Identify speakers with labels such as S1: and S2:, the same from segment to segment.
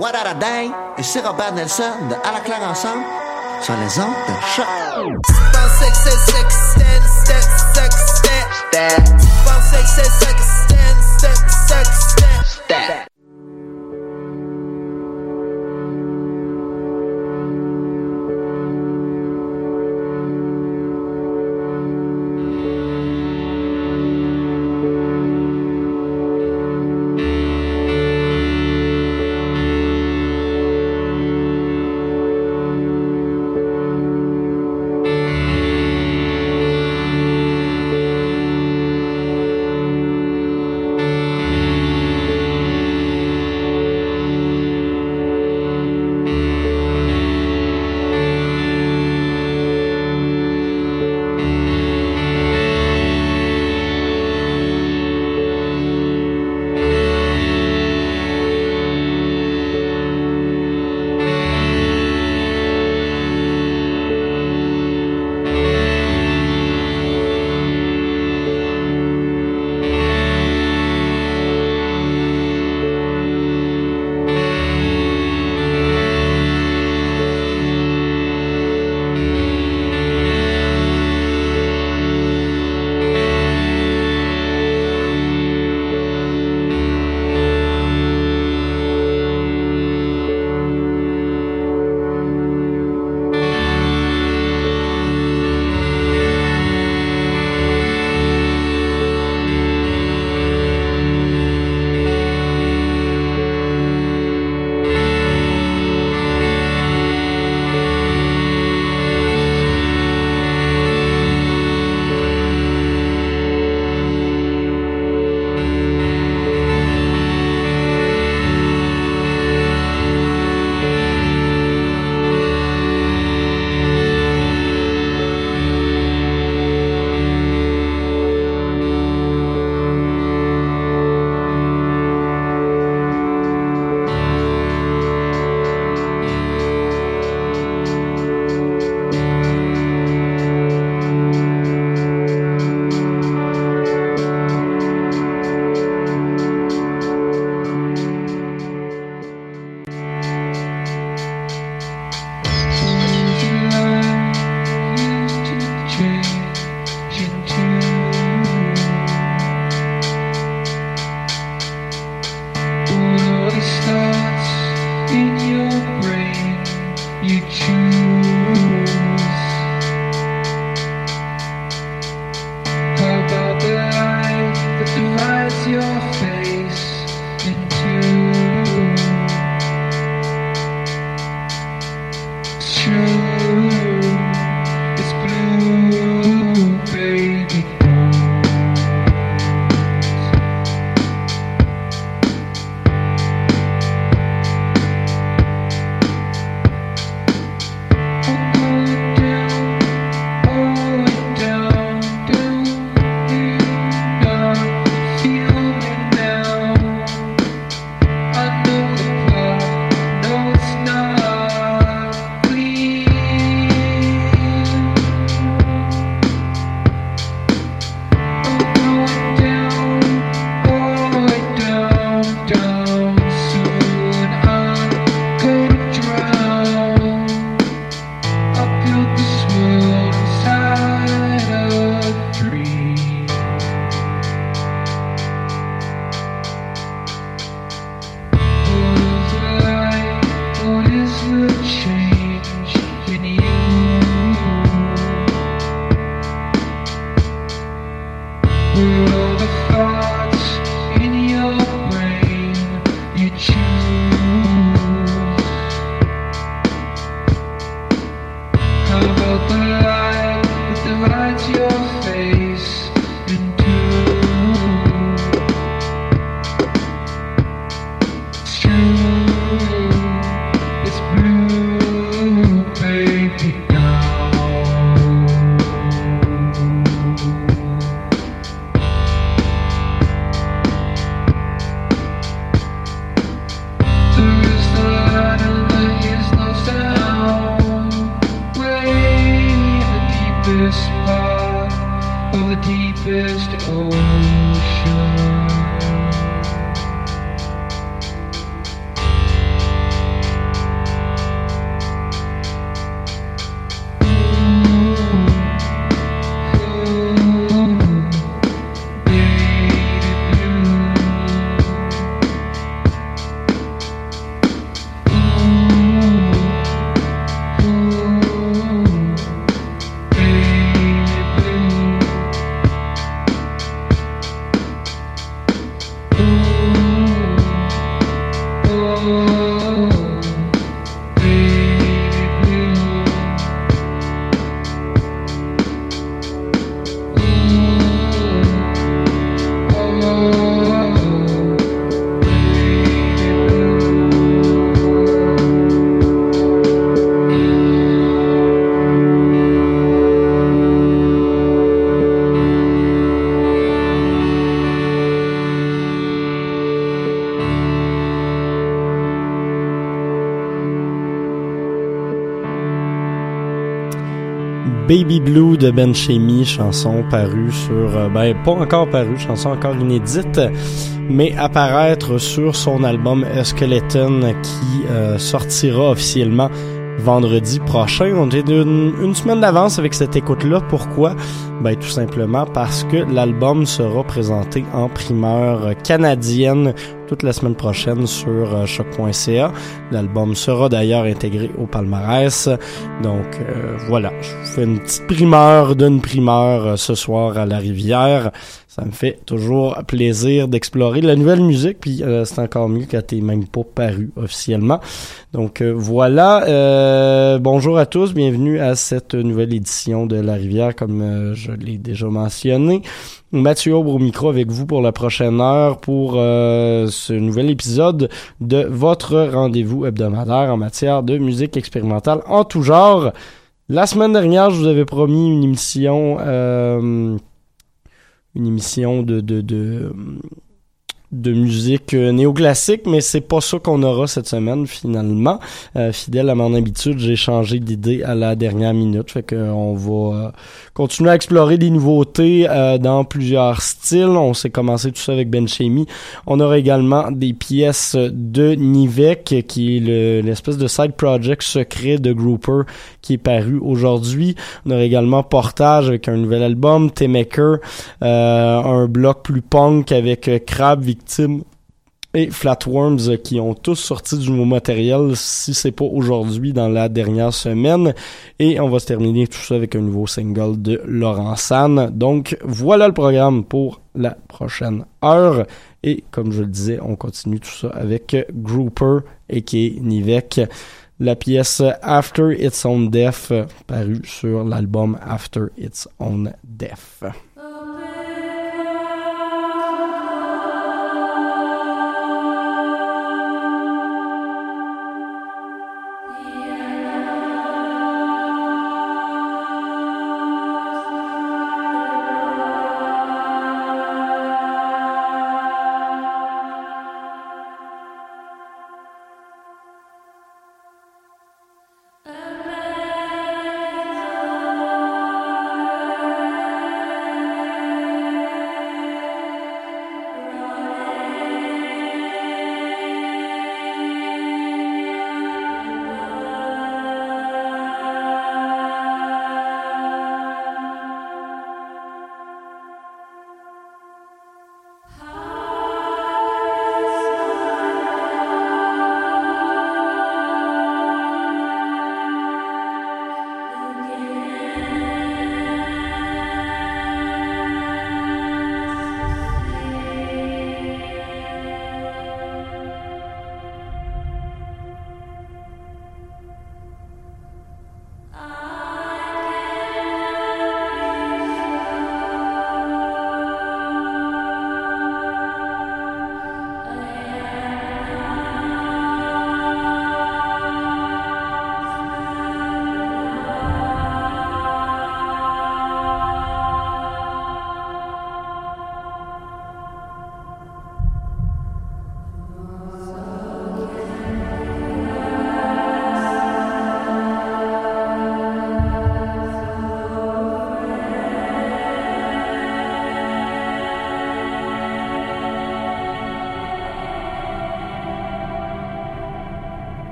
S1: What a Day et c'est Robert Nelson de À la claire ensemble sur les ondes de choc.
S2: Baby Blue de Ben Chemi, chanson parue sur, euh, ben pas encore parue, chanson encore inédite, mais apparaître sur son album Skeleton qui euh, sortira officiellement vendredi prochain. On est une, semaine d'avance avec cette écoute-là. Pourquoi? Ben, tout simplement parce que l'album sera présenté en primeur canadienne toute la semaine prochaine sur euh, choc.ca. L'album sera d'ailleurs intégré au palmarès. Donc voilà, fais une petite primeur d'une primeur euh, ce soir à la rivière. Ça me fait toujours plaisir d'explorer la nouvelle musique, puis c'est encore mieux quand t'es même pas paru officiellement. Donc voilà, bonjour à tous, bienvenue à cette nouvelle édition de La Rivière, comme je l'ai déjà mentionné. Mathieu Aubre au micro avec vous pour la prochaine heure pour euh, ce nouvel épisode de votre rendez-vous hebdomadaire en matière de musique expérimentale en tout genre. La semaine dernière, je vous avais promis une émission, euh, une émission de, de, de de musique euh, néoclassique, mais c'est pas ça qu'on aura cette semaine finalement. Euh, fidèle à mon habitude, j'ai changé d'idée à la dernière minute, fait qu'on va euh, continuer à explorer des nouveautés dans plusieurs styles. On s'est commencé tout ça avec Ben Chemi. On aura également des pièces de Nivek, qui est l'espèce de side project secret de Grouper qui est paru aujourd'hui. On aura également Portage avec un nouvel album, T-Maker, un bloc plus punk avec Crab, Victime et Flatworms qui ont tous sorti du nouveau matériel, si c'est pas aujourd'hui, dans la dernière semaine. Et on va se terminer tout ça avec un nouveau single de Laurent San. Donc voilà le programme pour la prochaine heure. Et comme je le disais, on continue tout ça avec Grouper et qui Nivek. la pièce After Its Own Death, paru sur l'album After Its Own Death.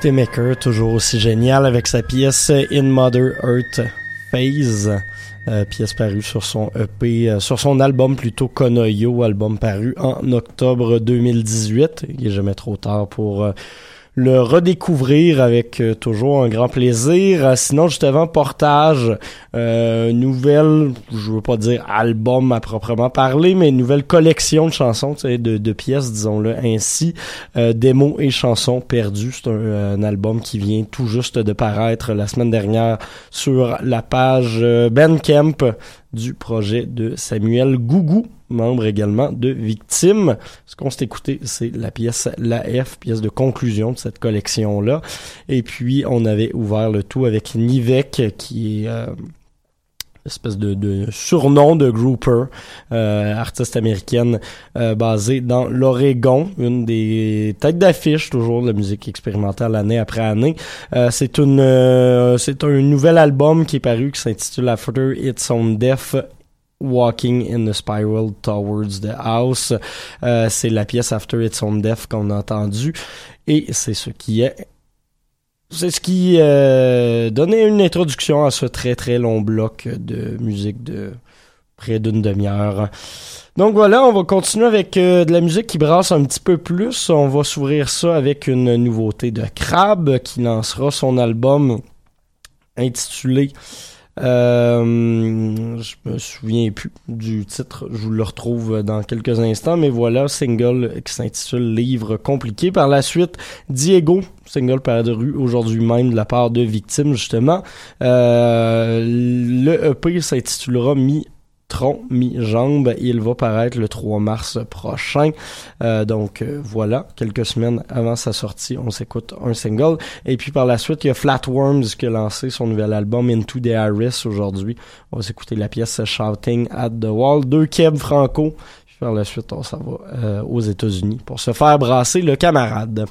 S2: Tim toujours aussi génial avec sa pièce In Mother Earth Phase. Euh, pièce parue sur son EP, euh, sur son album plutôt Konoyo, album paru en octobre 2018. Il est jamais trop tard pour euh, le redécouvrir avec euh, toujours un grand plaisir. Euh, sinon, juste avant portage, euh, nouvelle, je veux pas dire album à proprement parler, mais nouvelle collection de chansons, de, de pièces, disons-le ainsi, euh, démos et chansons perdues. C'est un, album qui vient tout juste de paraître la semaine dernière sur la page Bandcamp du projet de Samuel Gougou membre également de Victime. Ce qu'on s'est écouté, c'est la pièce La F, pièce de conclusion de cette collection-là. Et puis, on avait ouvert le tout avec Nivek, qui est... Euh, espèce de, surnom de grouper, euh, artiste américaine euh, basée dans l'Oregon, une des têtes d'affiche toujours de la musique expérimentale année après année. c'est une c'est un nouvel album qui est paru qui s'intitule After It's on Death Walking in the Spiral Towards the House. Euh, c'est la pièce After It's on Death qu'on a entendu et c'est ce qui est c'est ce qui euh, donnait une introduction à ce très très long bloc de musique de près d'une demi-heure. Donc voilà, on va continuer avec euh, de la musique qui brasse un petit peu plus. On va s'ouvrir ça avec une nouveauté de Crab qui lancera son album intitulé euh, je me souviens plus du titre, je vous le retrouve dans quelques instants, mais voilà, single qui s'intitule Livre compliqué. Par la suite, Diego, single paru aujourd'hui même de la part de Victime, justement. Euh, le EP s'intitulera Mi tronc mi-jambe. Il va paraître le 3 mars prochain. Euh, donc euh, voilà, quelques semaines avant sa sortie, on s'écoute un single. Et puis par la suite, il y a Flatworms qui a lancé son nouvel album Into the Iris aujourd'hui. On va s'écouter la pièce Shouting at the Wall. Deux Keb Franco. Puis par la suite, on s'en va euh, aux États-Unis pour se faire brasser le camarade.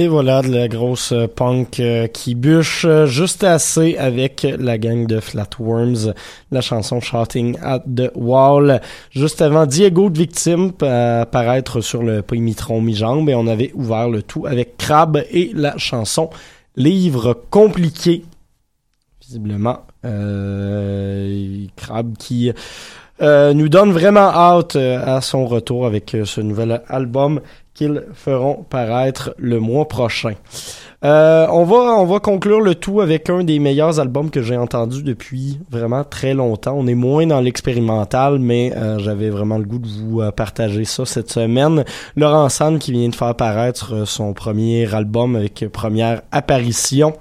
S2: Et voilà de la grosse punk euh, qui bûche euh, juste assez avec la gang de Flatworms, la chanson Shouting at the Wall. Juste avant Diego de Victime apparaître sur le Poimitron mi-jambe et on avait ouvert le tout avec Crab et la chanson Livre compliqué. Visiblement, euh, Crab qui nous donne vraiment hâte à son retour avec ce nouvel album qu'ils feront paraître le mois prochain. Euh, on va on va conclure le tout avec un des meilleurs albums que j'ai entendu depuis vraiment très longtemps. On est moins dans l'expérimental, mais euh, j'avais vraiment le goût de vous euh, partager ça cette semaine. Laurent San qui vient de faire paraître son premier album avec première apparition.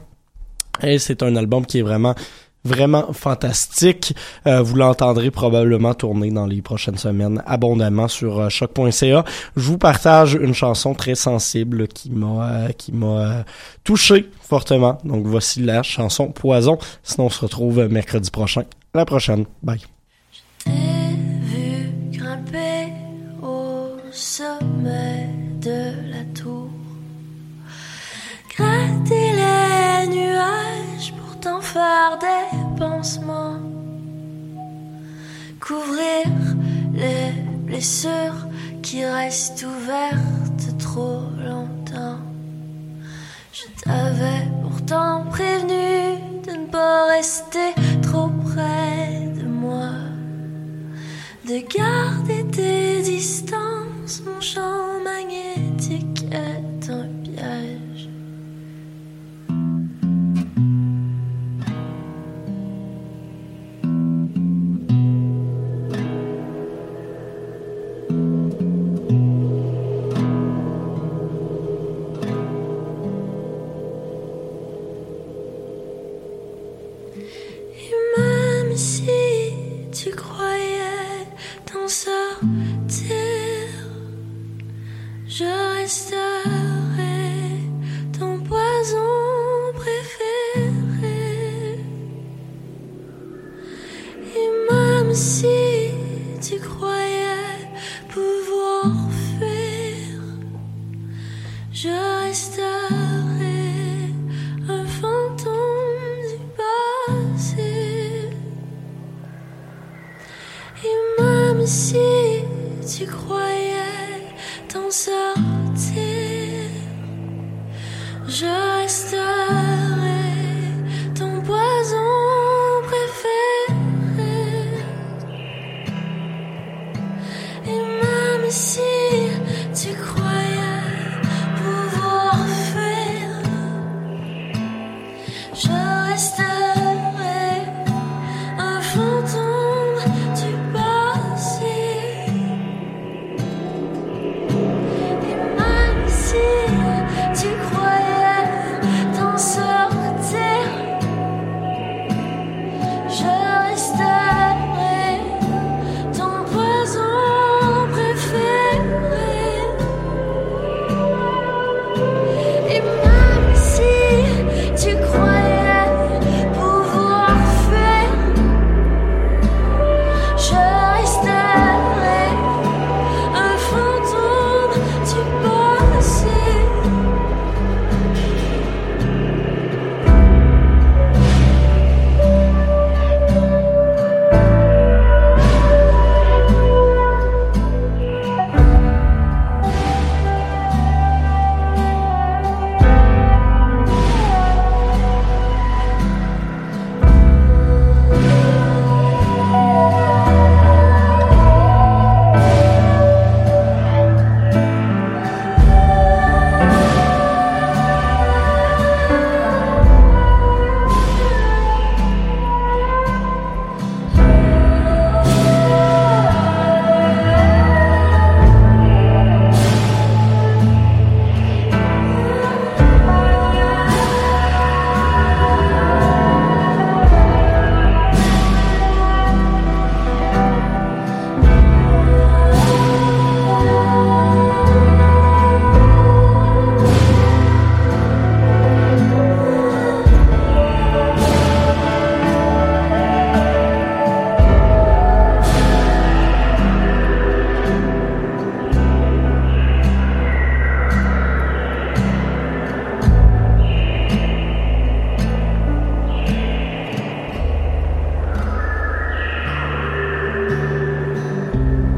S2: Et c'est un album qui est vraiment vraiment fantastique. Euh, vous l'entendrez probablement tourner dans les prochaines semaines abondamment sur euh, choc.ca. Je vous partage une chanson très sensible qui m'a euh, qui m'a touché fortement. Donc voici la chanson Poison. Sinon on se retrouve mercredi prochain. la prochaine. Bye.
S3: Vu grimper au sommet de la tour. Gratter les nuages t'en faire des pansements, couvrir les blessures qui restent ouvertes trop longtemps. Je t'avais pourtant prévenu de ne pas rester trop près de moi, de garder tes distances, mon champ magnétique